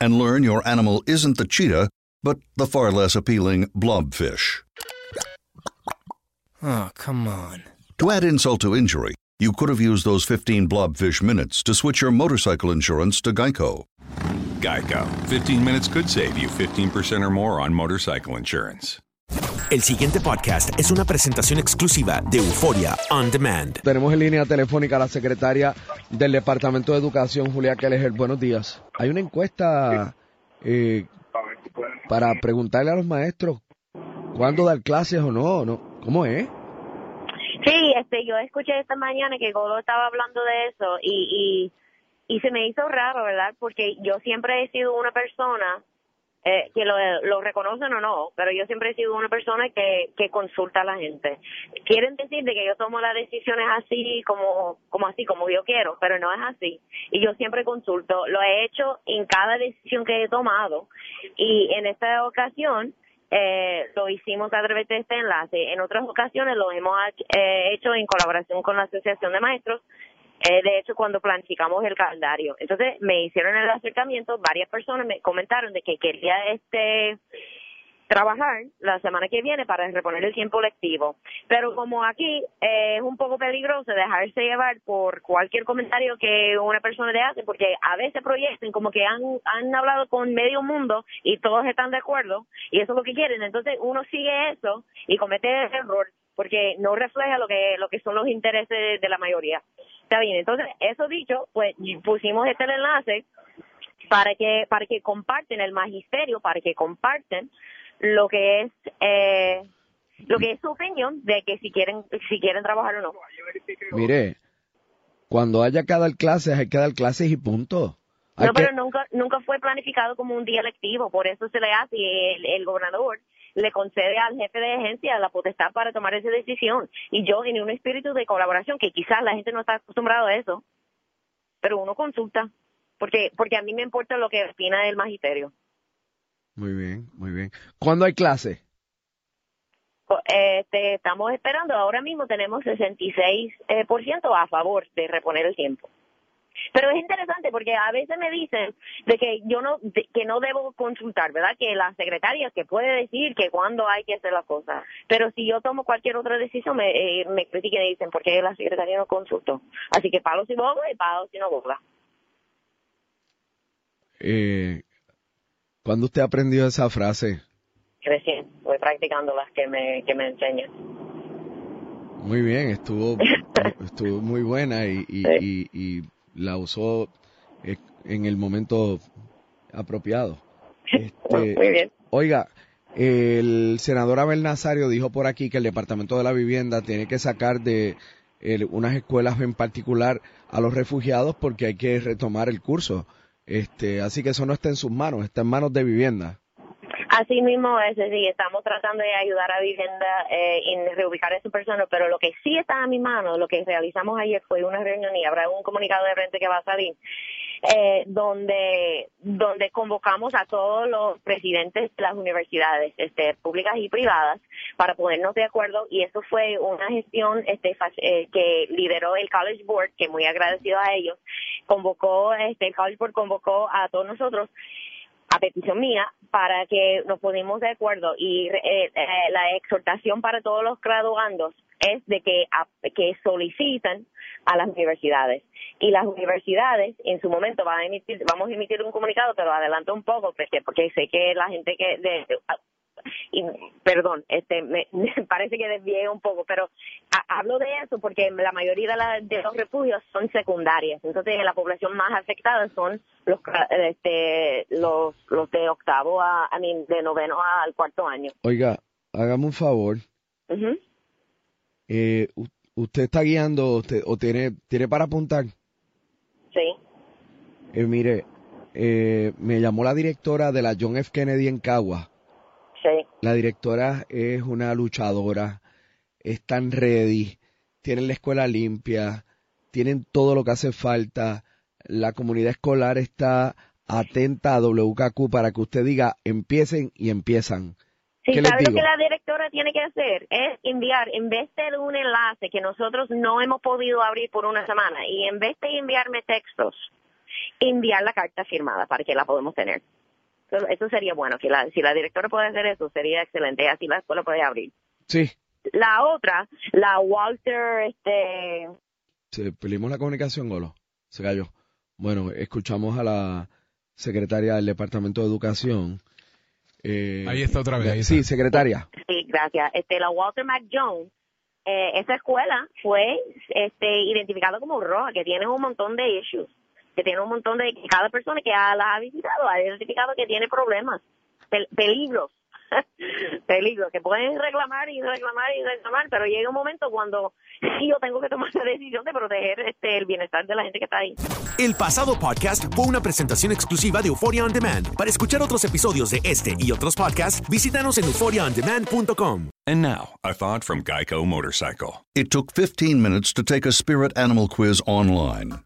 And learn your animal isn't the cheetah, but the far less appealing blobfish. Oh, come on. To add insult to injury, you could have used those 15 blobfish minutes to switch your motorcycle insurance to Geico. Geico. 15 minutes could save you 15% or more on motorcycle insurance. El siguiente podcast es una presentación exclusiva de Euforia On Demand. Tenemos en línea telefónica a la secretaria del Departamento de Educación, Julia Kelleher. Buenos días. Hay una encuesta eh, para preguntarle a los maestros cuándo dar clases o no, ¿no? ¿Cómo es? Sí, este, yo escuché esta mañana que Godo estaba hablando de eso y, y, y se me hizo raro, ¿verdad? Porque yo siempre he sido una persona, eh, que lo, lo reconocen o no, pero yo siempre he sido una persona que, consulta a la gente. Quieren decir de que yo tomo las decisiones así, como, como así, como yo quiero, pero no es así. Y yo siempre consulto, lo he hecho en cada decisión que he tomado y en esta ocasión, eh, lo hicimos a través de este enlace. En otras ocasiones lo hemos eh, hecho en colaboración con la Asociación de Maestros, eh, de hecho cuando planificamos el calendario. Entonces me hicieron el acercamiento, varias personas me comentaron de que quería este trabajar la semana que viene para reponer el tiempo lectivo. Pero como aquí eh, es un poco peligroso dejarse llevar por cualquier comentario que una persona le hace, porque a veces proyectan como que han, han hablado con medio mundo y todos están de acuerdo y eso es lo que quieren. Entonces uno sigue eso y comete el error porque no refleja lo que, lo que son los intereses de, la mayoría. Está bien, entonces eso dicho, pues pusimos este enlace para que para que comparten el magisterio, para que comparten lo que es eh, lo que es su opinión de que si quieren si quieren trabajar o no. Mire, cuando haya que dar clases, hay que dar clases y punto. Hay No, que- pero nunca nunca fue planificado como un día lectivo, por eso se le hace el, el gobernador le concede al jefe de agencia la potestad para tomar esa decisión. Y yo en un espíritu de colaboración, que quizás la gente no está acostumbrada a eso, pero uno consulta, porque porque a mí me importa lo que opina el magisterio. Muy bien, muy bien. ¿Cuándo hay clases? Este, estamos esperando, ahora mismo tenemos 66% eh, por ciento a favor de reponer el tiempo. Pero es interesante porque a veces me dicen de que yo no de- que no debo consultar, ¿verdad? Que la secretaria que puede decir que cuándo hay que hacer las cosas. Pero si yo tomo cualquier otra decisión me eh, me critican y dicen por qué la secretaria no consultó. Así que palo si bobo y palo si no boga. Eh, ¿Cuándo usted aprendió esa frase? Recién voy practicando las que me que me enseñan. Muy bien, estuvo, estuvo muy buena y, y, y- y la usó eh, en el momento apropiado. Este, Muy bien. Oiga, El senador Abel Nazario dijo por aquí que el Departamento de la Vivienda tiene que sacar de unas escuelas en particular a los refugiados porque hay que retomar el curso. Este, así que eso no está en sus manos, está en manos de vivienda. Así mismo es, sí, estamos tratando de ayudar a vivienda eh, en reubicar a esa persona, pero lo que sí está a mi mano, lo que realizamos ayer fue una reunión y habrá un comunicado de frente que va a salir, eh, donde donde convocamos a todos los presidentes de las universidades este, públicas y privadas para ponernos de acuerdo y eso fue una gestión este, eh, que lideró el College Board, que muy agradecido a ellos, convocó, este, el College Board convocó a todos nosotros a petición mía para que nos ponemos de acuerdo. Y eh, eh, la exhortación para todos los graduandos es de que, que solicitan a las universidades. Y las universidades en su momento van a emitir vamos a emitir un comunicado pero adelanto un poco porque porque sé que la gente que de, y perdón, este me, parece que desvié un poco, pero hablo de eso porque la mayoría de, los refugios son secundarias, entonces la población más afectada son los este, los los de octavo a, a de noveno al cuarto año. Oiga, hágame un favor. eh, ¿Usted está guiando usted, o tiene tiene para apuntar? Sí. Eh, mire, eh, me llamó la directora de la John F. Kennedy en Cagua la directora es una luchadora, están ready, tienen la escuela limpia, tienen todo lo que hace falta. La comunidad escolar está atenta a WKQ para que usted diga empiecen y empiezan. Sí, ¿sabe lo que la directora tiene que hacer? Es enviar, en vez de un enlace que nosotros no hemos podido abrir por una semana, y en vez de enviarme textos, enviar la carta firmada para que la podamos tener. Eso, sería bueno, que la, si la directora puede hacer eso, sería excelente, así la escuela puede abrir. Sí. La otra, la Walter, este... Se perdimos la comunicación, Golo. Se cayó. Bueno, escuchamos a la secretaria del Departamento de Educación. Eh, ahí está otra vez. sí, secretaria. Sí, gracias. Este, la Walter McJones, eh, esa escuela fue este, identificada como roja, que tiene un montón de issues que tiene un montón de, cada persona que la ha visitado ha identificado que tiene problemas, peligros, peligros, que pueden reclamar y reclamar y reclamar, pero llega un momento cuando sí yo tengo que tomar la decisión de proteger este, el bienestar de la gente que está ahí. El pasado podcast fue una presentación exclusiva de Euphoria On Demand. Para escuchar otros episodios de este y otros podcasts, visítanos en euphoriaondemand.com. And now, a thought from Geico Motorcycle. It took 15 minutes to take a spirit animal quiz online.